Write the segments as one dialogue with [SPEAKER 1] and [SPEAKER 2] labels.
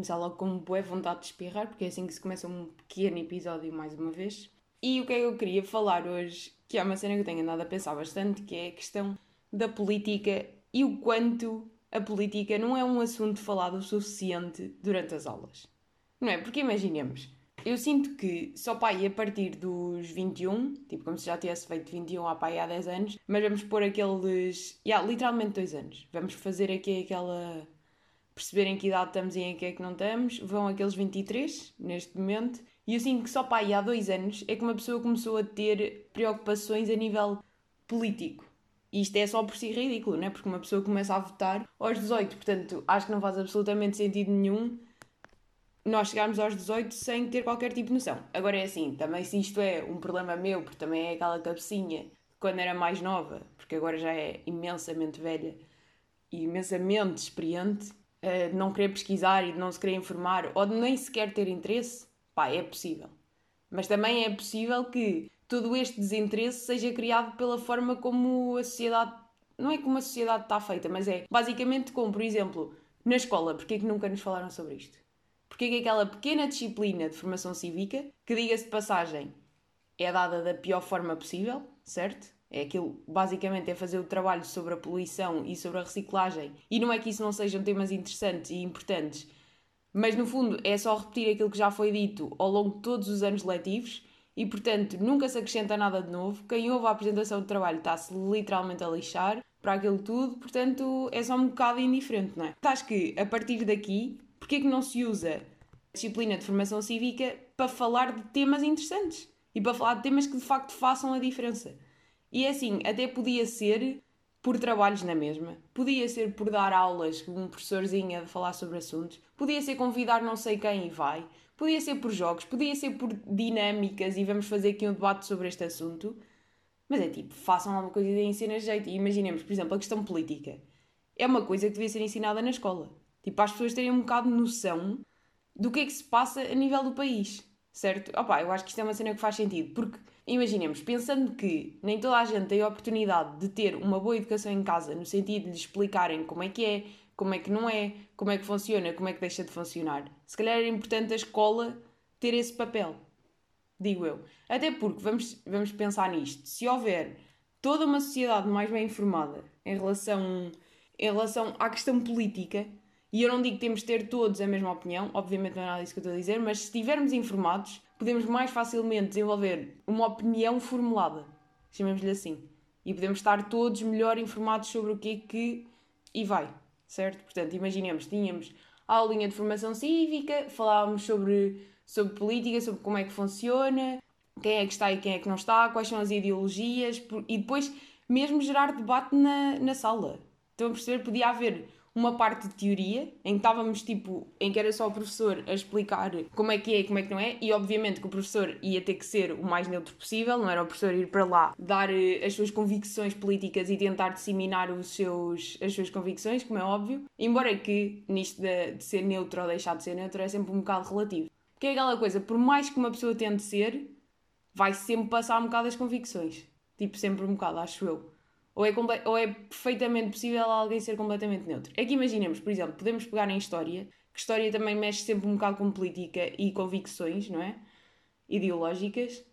[SPEAKER 1] começar logo com boa vontade de espirrar, porque é assim que se começa um pequeno episódio mais uma vez. E o que é que eu queria falar hoje, que é uma cena que eu tenho andado a pensar bastante, que é a questão da política e o quanto a política não é um assunto falado o suficiente durante as aulas. Não é? Porque imaginemos, eu sinto que só pai a partir dos 21, tipo como se já tivesse feito 21 a pai há 10 anos, mas vamos pôr aqueles. Yeah, literalmente 2 anos. Vamos fazer aqui aquela. Perceberem que idade estamos e em que é que não estamos. Vão aqueles 23 neste momento. E sinto que só pai há 2 anos é que uma pessoa começou a ter preocupações a nível político. E isto é só por si ridículo, não é? Porque uma pessoa começa a votar aos 18, portanto acho que não faz absolutamente sentido nenhum nós chegarmos aos 18 sem ter qualquer tipo de noção. Agora é assim, também se isto é um problema meu, porque também é aquela cabecinha de quando era mais nova, porque agora já é imensamente velha e imensamente experiente, uh, de não querer pesquisar e de não se querer informar ou de nem sequer ter interesse, pá, é possível. Mas também é possível que todo este desinteresse seja criado pela forma como a sociedade. Não é como a sociedade está feita, mas é basicamente como, por exemplo, na escola, porque é que nunca nos falaram sobre isto? Porque é que aquela pequena disciplina de formação cívica, que diga-se de passagem, é dada da pior forma possível, certo? É aquilo, basicamente, é fazer o trabalho sobre a poluição e sobre a reciclagem. E não é que isso não sejam temas interessantes e importantes, mas no fundo é só repetir aquilo que já foi dito ao longo de todos os anos letivos e, portanto, nunca se acrescenta nada de novo. Quem ouve a apresentação do trabalho está-se literalmente a lixar para aquilo tudo, portanto, é só um bocado indiferente, não é? Acho que a partir daqui Porquê é que não se usa a disciplina de formação cívica para falar de temas interessantes e para falar de temas que de facto façam a diferença? E é assim, até podia ser por trabalhos na mesma, podia ser por dar aulas com um professorzinho a falar sobre assuntos, podia ser convidar não sei quem e vai, podia ser por jogos, podia ser por dinâmicas e vamos fazer aqui um debate sobre este assunto. Mas é tipo, façam alguma coisa e deem cena jeito. E imaginemos, por exemplo, a questão política. É uma coisa que devia ser ensinada na escola. Tipo, as pessoas terem um bocado de noção do que é que se passa a nível do país, certo? Opa, eu acho que isto é uma cena que faz sentido, porque imaginemos, pensando que nem toda a gente tem a oportunidade de ter uma boa educação em casa, no sentido de lhes explicarem como é que é, como é que não é, como é que funciona, como é que deixa de funcionar, se calhar era importante a escola ter esse papel, digo eu. Até porque, vamos, vamos pensar nisto, se houver toda uma sociedade mais bem informada em relação, em relação à questão política, e eu não digo que temos de ter todos a mesma opinião, obviamente não é nada disso que eu estou a dizer, mas se estivermos informados, podemos mais facilmente desenvolver uma opinião formulada, chamemos-lhe assim. E podemos estar todos melhor informados sobre o que é que. e vai, certo? Portanto, imaginemos, tínhamos a aulinha de formação cívica, falávamos sobre, sobre política, sobre como é que funciona, quem é que está e quem é que não está, quais são as ideologias, e depois mesmo gerar debate na, na sala. Estão a perceber? Podia haver uma parte de teoria, em que estávamos tipo, em que era só o professor a explicar como é que é e como é que não é, e obviamente que o professor ia ter que ser o mais neutro possível, não era o professor ir para lá dar eh, as suas convicções políticas e tentar disseminar os seus, as suas convicções, como é óbvio, embora que nisto de, de ser neutro ou deixar de ser neutro é sempre um bocado relativo. Porque é aquela coisa, por mais que uma pessoa tente ser, vai sempre passar um bocado as convicções. Tipo, sempre um bocado, acho eu. Ou é, ou é perfeitamente possível alguém ser completamente neutro? É que imaginemos, por exemplo, podemos pegar em história, que história também mexe sempre um bocado com política e convicções, não é? Ideológicas.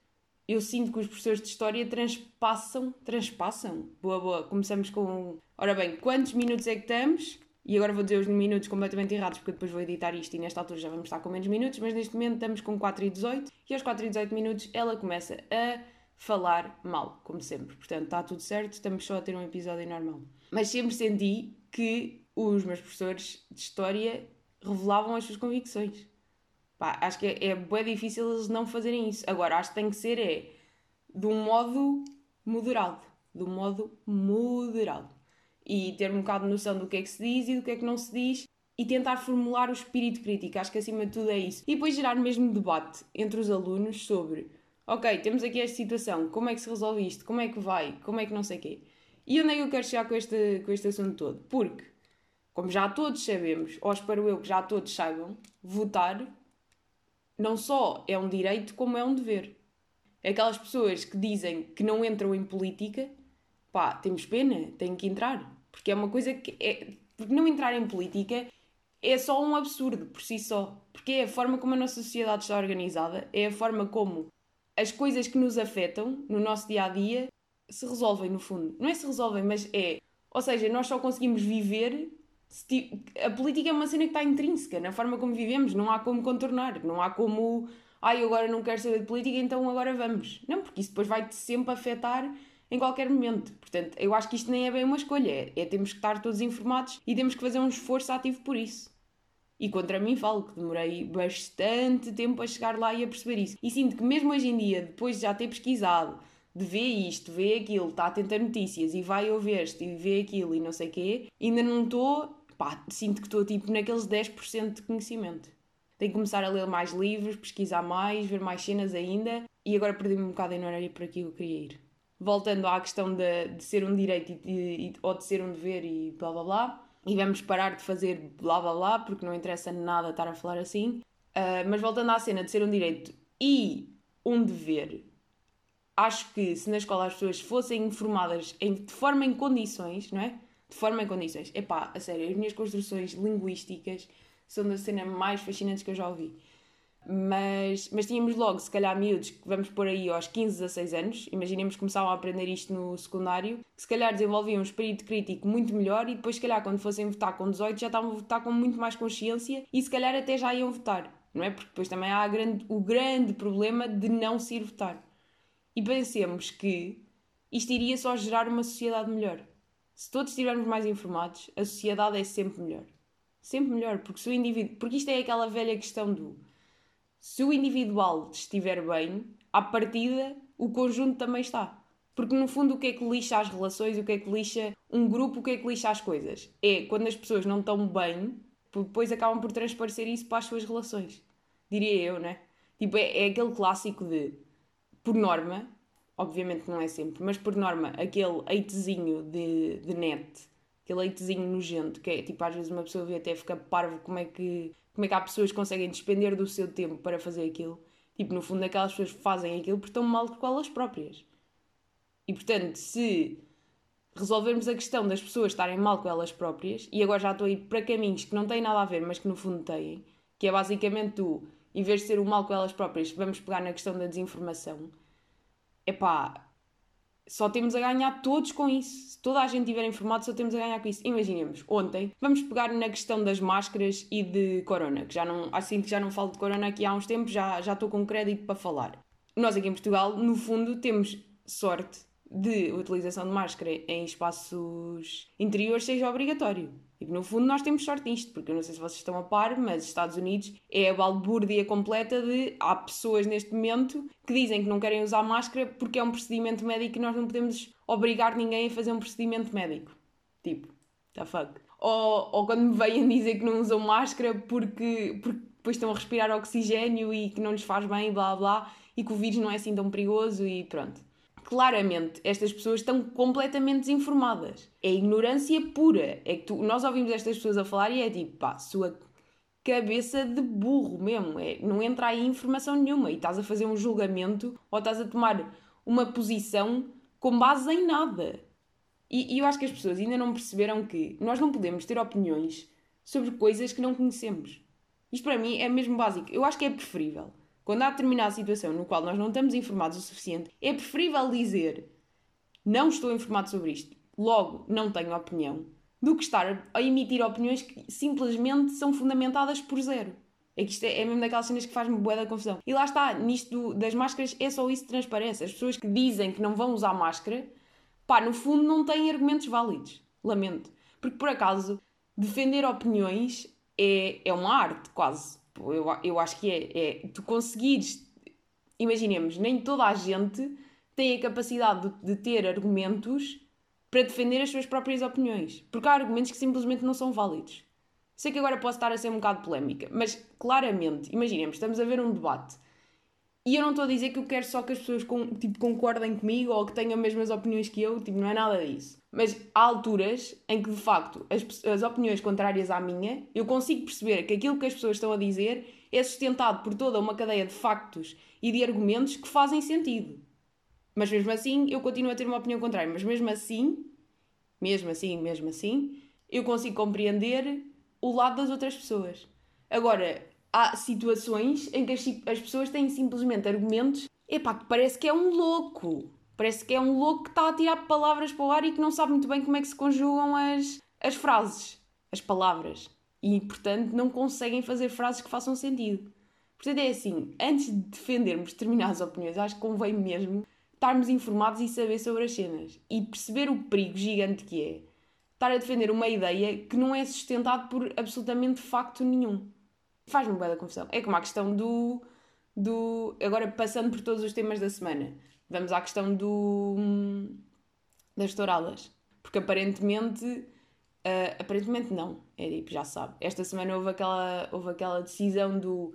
[SPEAKER 1] Eu sinto que os professores de história transpassam, transpassam. Boa, boa. Começamos com. Ora bem, quantos minutos é que estamos? E agora vou dizer os minutos completamente errados, porque depois vou editar isto e nesta altura já vamos estar com menos minutos, mas neste momento estamos com 4 e 18 e aos 4 e 18 minutos ela começa a falar mal, como sempre. Portanto, está tudo certo, estamos só a ter um episódio normal. Mas sempre senti que os meus professores de História revelavam as suas convicções. Pá, acho que é, é bem difícil eles não fazerem isso. Agora, acho que tem que ser é de um modo moderado. De um modo moderado. E ter um bocado de noção do que é que se diz e do que é que não se diz e tentar formular o espírito crítico. Acho que acima de tudo é isso. E depois gerar mesmo debate entre os alunos sobre ok, temos aqui esta situação, como é que se resolve isto? Como é que vai? Como é que não sei o quê? E onde é que eu quero chegar com este, com este assunto todo? Porque, como já todos sabemos, ou espero eu que já todos saibam, votar não só é um direito, como é um dever. Aquelas pessoas que dizem que não entram em política, pá, temos pena, têm que entrar. Porque é uma coisa que é. Porque não entrar em política é só um absurdo por si só. Porque é a forma como a nossa sociedade está organizada, é a forma como as coisas que nos afetam no nosso dia a dia se resolvem, no fundo. Não é se resolvem, mas é. Ou seja, nós só conseguimos viver. A política é uma cena que está intrínseca na forma como vivemos, não há como contornar, não há como. Ai, eu agora não quero saber de política, então agora vamos. Não, porque isso depois vai-te sempre afetar em qualquer momento. Portanto, eu acho que isto nem é bem uma escolha, é, é temos que estar todos informados e temos que fazer um esforço ativo por isso. E contra mim falo que demorei bastante tempo a chegar lá e a perceber isso. E sinto que mesmo hoje em dia, depois de já ter pesquisado, de ver isto, ver aquilo, está a tentar notícias e vai ouvir este e ver aquilo e não sei o quê, ainda não estou, pá, sinto que estou tipo naqueles 10% de conhecimento. Tenho que começar a ler mais livros, pesquisar mais, ver mais cenas ainda e agora perdi-me um bocado em não era por aqui que eu queria ir. Voltando à questão de, de ser um direito e, e, ou de ser um dever e blá blá blá, e vamos parar de fazer blá blá blá porque não interessa nada estar a falar assim. Uh, mas voltando à cena de ser um direito e um dever, acho que se na escola as pessoas fossem informadas em, de forma em condições, não é? De forma em condições. Epá, a sério, as minhas construções linguísticas são da cena mais fascinantes que eu já ouvi. Mas, mas tínhamos logo, se calhar, miúdos que vamos por aí aos 15, 16 anos, imaginemos que começavam a aprender isto no secundário, que se calhar desenvolviam um espírito crítico muito melhor e depois, se calhar, quando fossem votar com 18, já estavam a votar com muito mais consciência e se calhar até já iam votar, não é? Porque depois também há grande, o grande problema de não se ir votar. E pensemos que isto iria só gerar uma sociedade melhor. Se todos estivermos mais informados, a sociedade é sempre melhor. Sempre melhor, porque se o indivíduo. Porque isto é aquela velha questão do se o individual estiver bem, à partida o conjunto também está. Porque no fundo o que é que lixa as relações, o que é que lixa um grupo, o que é que lixa as coisas? É quando as pessoas não estão bem, depois acabam por transparecer isso para as suas relações. Diria eu, né? Tipo, é, é aquele clássico de, por norma, obviamente não é sempre, mas por norma, aquele eitezinho de, de net, aquele eitezinho nojento, que é tipo, às vezes uma pessoa vê até fica parvo como é que como é que há pessoas que conseguem despender do seu tempo para fazer aquilo. Tipo, no fundo, aquelas pessoas fazem aquilo porque estão mal com elas próprias. E portanto, se resolvermos a questão das pessoas estarem mal com elas próprias, e agora já estou a ir para caminhos que não têm nada a ver, mas que no fundo têm, que é basicamente tu, em vez de ser o mal com elas próprias, vamos pegar na questão da desinformação. é pá só temos a ganhar todos com isso. Se toda a gente estiver informado, só temos a ganhar com isso. Imaginemos, ontem, vamos pegar na questão das máscaras e de corona, que já não, assim que já não falo de corona aqui há uns tempos, já, já estou com crédito para falar. Nós aqui em Portugal, no fundo, temos sorte de utilização de máscara em espaços interiores seja obrigatório. E no fundo nós temos sorte nisto, porque eu não sei se vocês estão a par, mas Estados Unidos é a balbúrdia completa de há pessoas neste momento que dizem que não querem usar máscara porque é um procedimento médico e nós não podemos obrigar ninguém a fazer um procedimento médico. Tipo, the fuck. Ou, ou quando me vêm dizer que não usam máscara porque, porque depois estão a respirar oxigênio e que não lhes faz bem, blá blá, e que o vírus não é assim tão perigoso e pronto claramente estas pessoas estão completamente desinformadas. É ignorância pura. É que tu, nós ouvimos estas pessoas a falar e é tipo, pá, sua cabeça de burro mesmo. É, não entra aí informação nenhuma e estás a fazer um julgamento ou estás a tomar uma posição com base em nada. E, e eu acho que as pessoas ainda não perceberam que nós não podemos ter opiniões sobre coisas que não conhecemos. Isto para mim é mesmo básico. Eu acho que é preferível quando há determinada situação no qual nós não estamos informados o suficiente, é preferível dizer não estou informado sobre isto, logo não tenho opinião, do que estar a emitir opiniões que simplesmente são fundamentadas por zero. É que isto é, é mesmo daquelas cenas que faz-me boa da confusão. E lá está, nisto do, das máscaras é só isso que transparece. As pessoas que dizem que não vão usar máscara, pá, no fundo não têm argumentos válidos. Lamento. Porque por acaso, defender opiniões é, é uma arte, quase eu, eu acho que é, é tu conseguires, imaginemos, nem toda a gente tem a capacidade de, de ter argumentos para defender as suas próprias opiniões. Porque há argumentos que simplesmente não são válidos. Sei que agora posso estar a ser um bocado polémica, mas claramente, imaginemos, estamos a ver um debate e eu não estou a dizer que eu quero só que as pessoas com, tipo, concordem comigo ou que tenham as mesmas opiniões que eu, tipo, não é nada disso. Mas há alturas em que, de facto, as, as opiniões contrárias à minha, eu consigo perceber que aquilo que as pessoas estão a dizer é sustentado por toda uma cadeia de factos e de argumentos que fazem sentido. Mas mesmo assim, eu continuo a ter uma opinião contrária. Mas mesmo assim, mesmo assim, mesmo assim, eu consigo compreender o lado das outras pessoas. Agora, há situações em que as, as pessoas têm simplesmente argumentos, epá, que parece que é um louco. Parece que é um louco que está a tirar palavras para o ar e que não sabe muito bem como é que se conjugam as, as frases, as palavras. E, portanto, não conseguem fazer frases que façam sentido. Portanto, é assim, antes de defendermos determinadas opiniões, acho que convém mesmo estarmos informados e saber sobre as cenas. E perceber o perigo gigante que é estar a defender uma ideia que não é sustentada por absolutamente facto nenhum. Faz-me bem da confusão. É como a questão do, do. Agora, passando por todos os temas da semana, vamos à questão do. das touradas. Porque aparentemente. Uh, aparentemente não. É tipo, já sabe. Esta semana houve aquela, houve aquela decisão do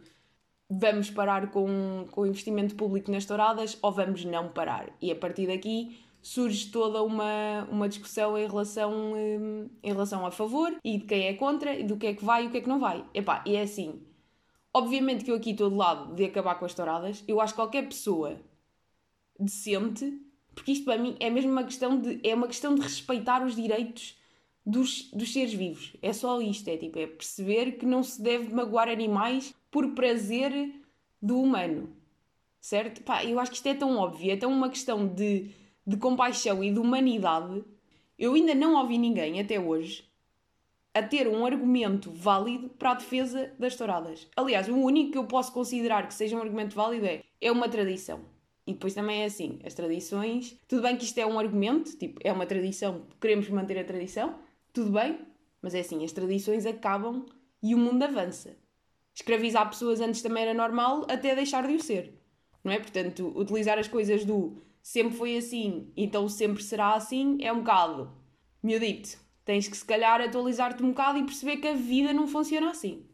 [SPEAKER 1] vamos parar com, com o investimento público nas touradas ou vamos não parar. E a partir daqui surge toda uma, uma discussão em relação, um, em relação a favor e de quem é contra e do que é que vai e o que é que não vai. Epá, e é assim. Obviamente que eu aqui estou do lado de acabar com as touradas. Eu acho que qualquer pessoa decente, porque isto para mim é mesmo uma questão de, é uma questão de respeitar os direitos dos, dos seres vivos. É só isto, é tipo, é perceber que não se deve magoar animais por prazer do humano. Certo? Pá, eu acho que isto é tão óbvio, é tão uma questão de, de compaixão e de humanidade. Eu ainda não ouvi ninguém até hoje a ter um argumento válido para a defesa das touradas. Aliás, o único que eu posso considerar que seja um argumento válido é, é uma tradição. E depois também é assim, as tradições, tudo bem que isto é um argumento, tipo, é uma tradição, queremos manter a tradição, tudo bem, mas é assim, as tradições acabam e o mundo avança. Escravizar pessoas antes também era normal, até deixar de o ser. Não é? Portanto, utilizar as coisas do sempre foi assim, então sempre será assim, é um bocado miudito. Tens que se calhar atualizar-te um bocado e perceber que a vida não funciona assim.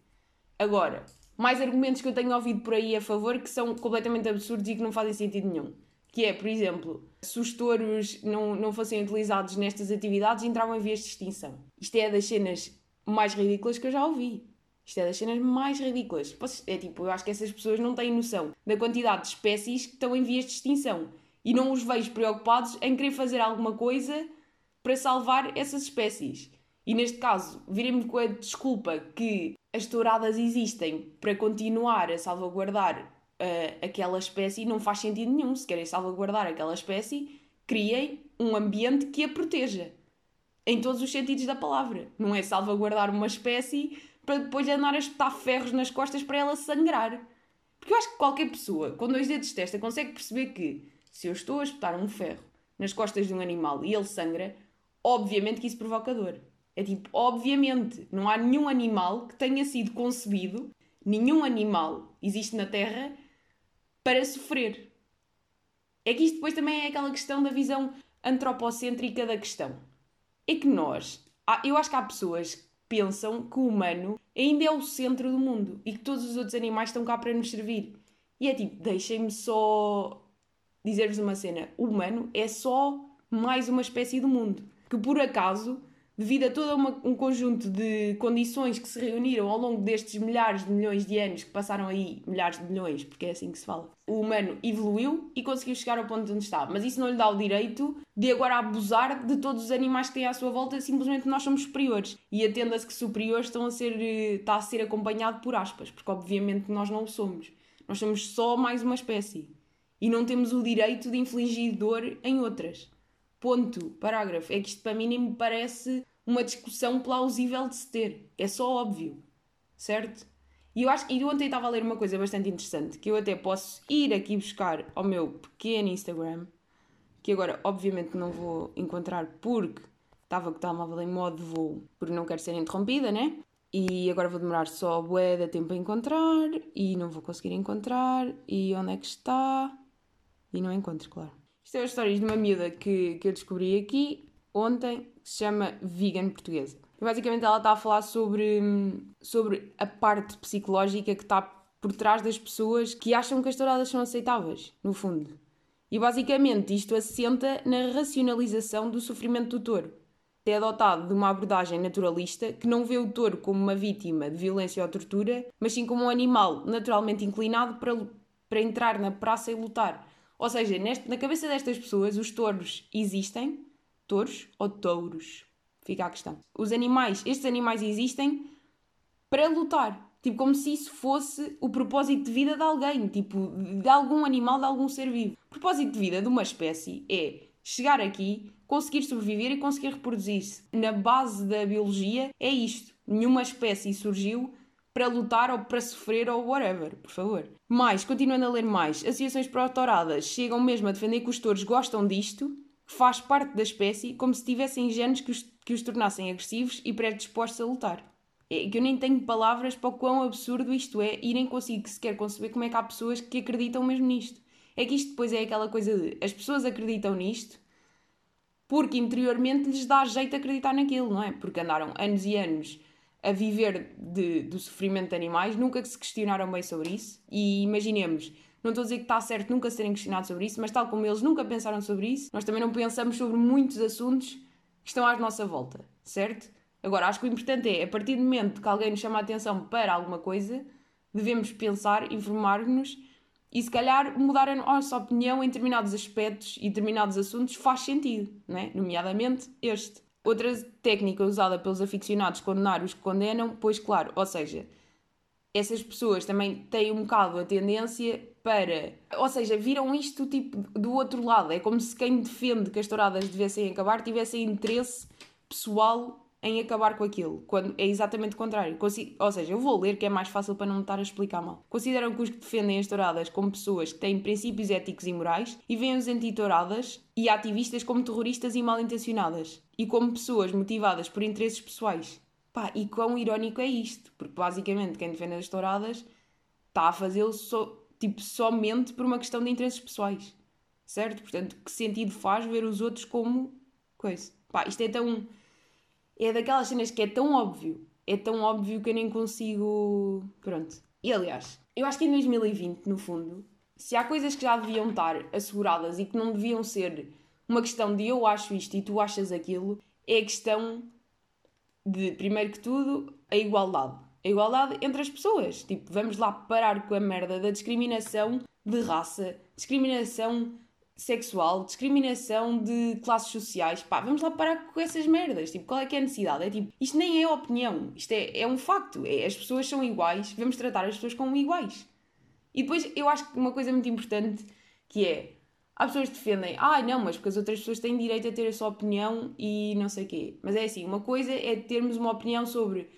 [SPEAKER 1] Agora, mais argumentos que eu tenho ouvido por aí a favor que são completamente absurdos e que não fazem sentido nenhum. Que é, por exemplo, se os touros não, não fossem utilizados nestas atividades, entravam em vias de extinção. Isto é das cenas mais ridículas que eu já ouvi. Isto é das cenas mais ridículas. É tipo, eu acho que essas pessoas não têm noção da quantidade de espécies que estão em vias de extinção. E não os vejo preocupados em querer fazer alguma coisa para salvar essas espécies. E neste caso, virem-me com a desculpa que as touradas existem para continuar a salvaguardar uh, aquela espécie não faz sentido nenhum. Se querem salvaguardar aquela espécie, criem um ambiente que a proteja. Em todos os sentidos da palavra. Não é salvaguardar uma espécie para depois andar a espetar ferros nas costas para ela sangrar. Porque eu acho que qualquer pessoa com dois dedos de testa consegue perceber que se eu estou a espetar um ferro nas costas de um animal e ele sangra, obviamente que isso provoca dor. É tipo, obviamente, não há nenhum animal que tenha sido concebido, nenhum animal existe na Terra para sofrer. É que isto depois também é aquela questão da visão antropocêntrica da questão. É que nós, eu acho que há pessoas que pensam que o humano ainda é o centro do mundo e que todos os outros animais estão cá para nos servir. E é tipo, deixem-me só dizer-vos uma cena: o humano é só mais uma espécie do mundo que por acaso devido a todo uma, um conjunto de condições que se reuniram ao longo destes milhares de milhões de anos que passaram aí, milhares de milhões, porque é assim que se fala, o humano evoluiu e conseguiu chegar ao ponto onde está. Mas isso não lhe dá o direito de agora abusar de todos os animais que têm à sua volta, simplesmente nós somos superiores. E atenda-se que superiores estão a ser, está a ser acompanhado por aspas, porque obviamente nós não o somos. Nós somos só mais uma espécie. E não temos o direito de infligir dor em outras. Ponto. Parágrafo. É que isto para mim nem me parece uma discussão plausível de se ter. É só óbvio. Certo? E eu acho e ontem estava a ler uma coisa bastante interessante que eu até posso ir aqui buscar ao meu pequeno Instagram, que agora obviamente não vou encontrar porque estava com o telemóvel em modo voo, porque não quero ser interrompida, né? E agora vou demorar só bué de tempo a encontrar e não vou conseguir encontrar. E onde é que está? E não encontro, claro. Isto é a história de uma miúda que, que eu descobri aqui ontem, que se chama Vegan Portuguesa. Basicamente ela está a falar sobre, sobre a parte psicológica que está por trás das pessoas que acham que as touradas são aceitáveis, no fundo. E basicamente isto assenta na racionalização do sofrimento do touro. É adotado de uma abordagem naturalista que não vê o touro como uma vítima de violência ou tortura, mas sim como um animal naturalmente inclinado para, para entrar na praça e lutar. Ou seja, neste, na cabeça destas pessoas, os touros existem, touros ou touros, fica a questão. Os animais, estes animais existem para lutar. Tipo, como se isso fosse o propósito de vida de alguém, tipo, de algum animal, de algum ser vivo. O propósito de vida de uma espécie é chegar aqui, conseguir sobreviver e conseguir reproduzir-se. Na base da biologia é isto. Nenhuma espécie surgiu para lutar ou para sofrer ou whatever, por favor. Mais, continuando a ler mais, associações protoradas chegam mesmo a defender que os touros gostam disto, faz parte da espécie, como se tivessem genes que os, que os tornassem agressivos e predispostos a lutar. É que eu nem tenho palavras para o quão absurdo isto é e nem consigo sequer conceber como é que há pessoas que acreditam mesmo nisto. É que isto depois é aquela coisa de as pessoas acreditam nisto porque interiormente lhes dá jeito acreditar naquilo, não é? Porque andaram anos e anos a viver de, do sofrimento de animais, nunca se questionaram bem sobre isso. E imaginemos, não estou a dizer que está certo nunca serem questionados sobre isso, mas tal como eles nunca pensaram sobre isso, nós também não pensamos sobre muitos assuntos que estão à nossa volta, certo? Agora, acho que o importante é, a partir do momento que alguém nos chama a atenção para alguma coisa, devemos pensar, informar-nos e se calhar mudar a nossa opinião em determinados aspectos e determinados assuntos faz sentido, não é? nomeadamente este. Outra técnica usada pelos aficionados condenar os que condenam, pois claro, ou seja, essas pessoas também têm um bocado a tendência para. Ou seja, viram isto tipo do outro lado. É como se quem defende que as touradas devessem acabar tivesse interesse pessoal em acabar com aquilo, quando é exatamente o contrário. Consi ou seja, eu vou ler que é mais fácil para não me estar a explicar mal. Consideram que os que defendem as touradas como pessoas que têm princípios éticos e morais e veem os anti-touradas e ativistas como terroristas e mal intencionadas e como pessoas motivadas por interesses pessoais. Pá, e quão irónico é isto? Porque basicamente quem defende as touradas está a fazê-lo so, tipo, somente por uma questão de interesses pessoais. Certo? Portanto, que sentido faz ver os outros como coisa? Pá, isto é tão é daquelas cenas que é tão óbvio, é tão óbvio que eu nem consigo. Pronto. E aliás, eu acho que em 2020, no fundo, se há coisas que já deviam estar asseguradas e que não deviam ser uma questão de eu acho isto e tu achas aquilo, é a questão de, primeiro que tudo, a igualdade. A igualdade entre as pessoas. Tipo, vamos lá parar com a merda da discriminação de raça, discriminação sexual, discriminação de classes sociais. Pá, vamos lá parar com essas merdas. Tipo, qual é que é a necessidade? É tipo, isto nem é opinião, isto é, é um facto. É, as pessoas são iguais, vamos tratar as pessoas como iguais. E depois eu acho que uma coisa muito importante que é. Há pessoas que defendem, ah, não, mas porque as outras pessoas têm direito a ter a sua opinião e não sei o quê. Mas é assim, uma coisa é termos uma opinião sobre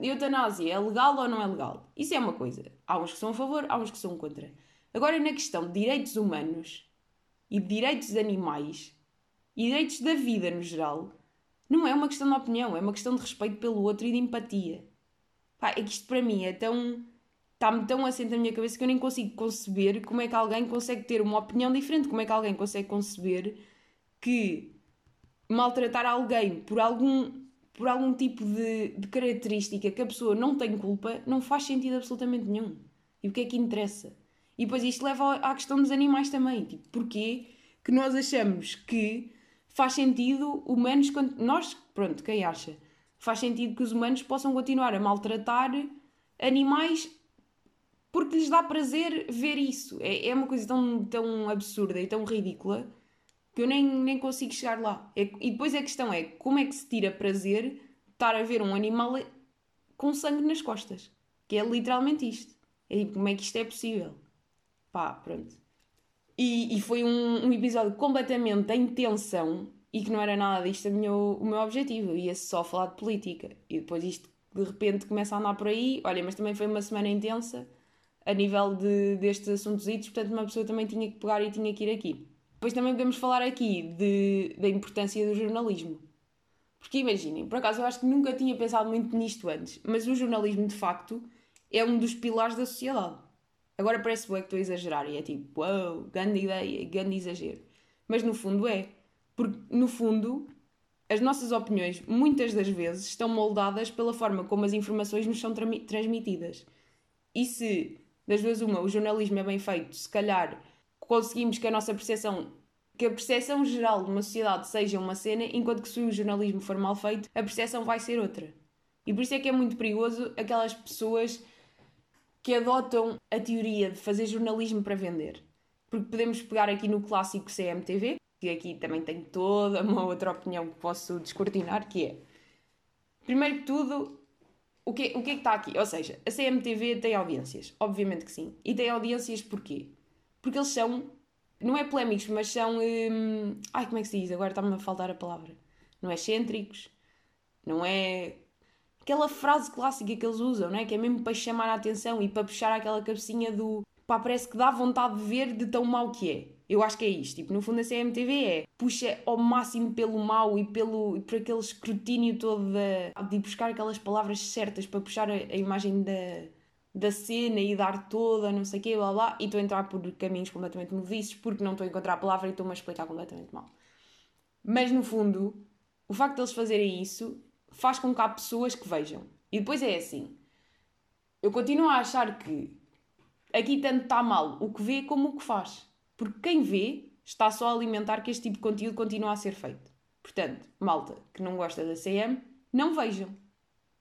[SPEAKER 1] eutanásia, é legal ou não é legal. Isso é uma coisa. Há uns que são a favor, há uns que são contra. Agora, na questão de direitos humanos, e de direitos de animais e direitos da vida no geral, não é uma questão de opinião, é uma questão de respeito pelo outro e de empatia. Pá, é que isto para mim é tão. está-me tão assente na minha cabeça que eu nem consigo conceber como é que alguém consegue ter uma opinião diferente, como é que alguém consegue conceber que maltratar alguém por algum por algum tipo de, de característica que a pessoa não tem culpa não faz sentido absolutamente nenhum. E o que é que interessa? E depois isto leva à questão dos animais também. Tipo, porquê que nós achamos que faz sentido humanos. Nós, pronto, quem acha? Faz sentido que os humanos possam continuar a maltratar animais porque lhes dá prazer ver isso. É, é uma coisa tão, tão absurda e tão ridícula que eu nem, nem consigo chegar lá. É, e depois a questão é como é que se tira prazer estar a ver um animal com sangue nas costas? Que é literalmente isto. É tipo, como é que isto é possível? Pá, pronto. E, e foi um, um, episódio completamente em tensão e que não era nada disto o meu, o meu objetivo. Eu ia só falar de política. E depois isto de repente começa a andar por aí. Olha, mas também foi uma semana intensa a nível de, destes assuntos, portanto uma pessoa também tinha que pegar e tinha que ir aqui. Depois também podemos falar aqui de, da importância do jornalismo. Porque imaginem, por acaso eu acho que nunca tinha pensado muito nisto antes, mas o jornalismo de facto é um dos pilares da sociedade. Agora parece bem que estou a exagerar e é tipo, uau, wow, grande ideia, grande exagero. Mas no fundo é. Porque no fundo, as nossas opiniões muitas das vezes estão moldadas pela forma como as informações nos são tra transmitidas. E se, das vezes uma, o jornalismo é bem feito, se calhar conseguimos que a nossa percepção que a percepção geral de uma sociedade seja uma cena, enquanto que se o jornalismo for mal feito, a percepção vai ser outra. E por isso é que é muito perigoso aquelas pessoas que adotam a teoria de fazer jornalismo para vender. Porque podemos pegar aqui no clássico CMTV, que aqui também tem toda uma outra opinião que posso descortinar, que é, primeiro que tudo, o que, o que é que está aqui? Ou seja, a CMTV tem audiências, obviamente que sim. E tem audiências porquê? Porque eles são, não é polémicos, mas são. Hum, ai, como é que se diz? Agora está-me a faltar a palavra. Não é excêntricos, não é. Aquela frase clássica que eles usam, não é? Que é mesmo para chamar a atenção e para puxar aquela cabecinha do. pá, parece que dá vontade de ver de tão mau que é. Eu acho que é isto. Tipo, no fundo, a CMTV é puxa ao máximo pelo mal e pelo, por aquele escrutínio todo de, de buscar aquelas palavras certas para puxar a, a imagem da, da cena e dar toda, não sei o quê, blá blá, e estou a entrar por caminhos completamente moviços porque não estou a encontrar a palavra e estou-me a explicar completamente mal. Mas no fundo, o facto de eles fazerem isso faz com que há pessoas que vejam. E depois é assim. Eu continuo a achar que aqui tanto está mal o que vê como o que faz. Porque quem vê está só a alimentar que este tipo de conteúdo continua a ser feito. Portanto, malta que não gosta da CM, não vejam.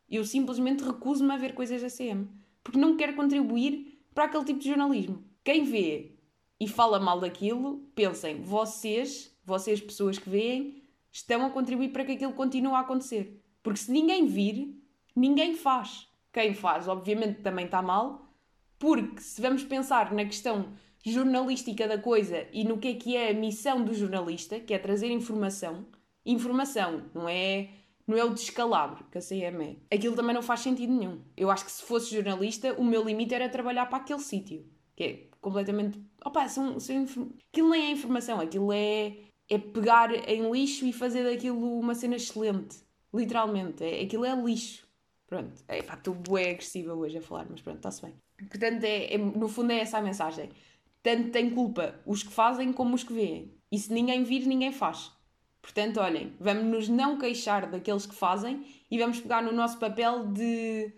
[SPEAKER 1] Eu simplesmente recuso-me a ver coisas da CM. Porque não quero contribuir para aquele tipo de jornalismo. Quem vê e fala mal daquilo, pensem, vocês, vocês pessoas que veem, estão a contribuir para que aquilo continue a acontecer. Porque se ninguém vir, ninguém faz. Quem faz, obviamente, também está mal, porque se vamos pensar na questão jornalística da coisa e no que é que é a missão do jornalista, que é trazer informação. Informação, não é, não é o descalabro que a CM é. Aquilo também não faz sentido nenhum. Eu acho que se fosse jornalista, o meu limite era trabalhar para aquele sítio. Que é completamente. Opa, são, são, aquilo nem é informação, aquilo é, é pegar em lixo e fazer daquilo uma cena excelente. Literalmente. É, aquilo é lixo. Pronto. É, pá, estou bué agressiva hoje a falar, mas pronto, está-se bem. Portanto, é, é, no fundo é essa a mensagem tanto tem culpa os que fazem como os que veem. E se ninguém vir, ninguém faz. Portanto, olhem, vamos nos não queixar daqueles que fazem e vamos pegar no nosso papel de,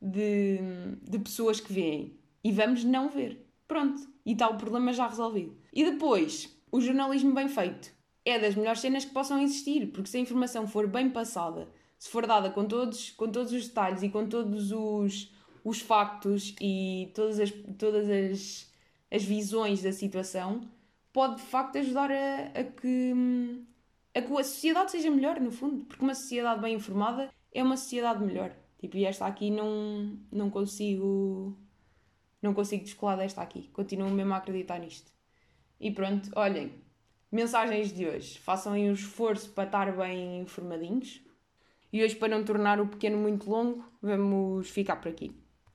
[SPEAKER 1] de, de pessoas que veem. E vamos não ver. Pronto. E está o problema já resolvido. E depois, o jornalismo bem feito. É das melhores cenas que possam existir, porque se a informação for bem passada, se for dada com todos, com todos os detalhes e com todos os, os factos e todas as, todas as as visões da situação, pode de facto ajudar a, a, que, a que a sociedade seja melhor, no fundo. Porque uma sociedade bem informada é uma sociedade melhor. Tipo, e esta aqui não, não consigo. Não consigo descolar desta aqui. Continuo mesmo a acreditar nisto. E pronto, olhem. Mensagens de hoje. Façam aí um esforço para estar bem informadinhos. E hoje, para não tornar o pequeno muito longo, vamos ficar por aqui.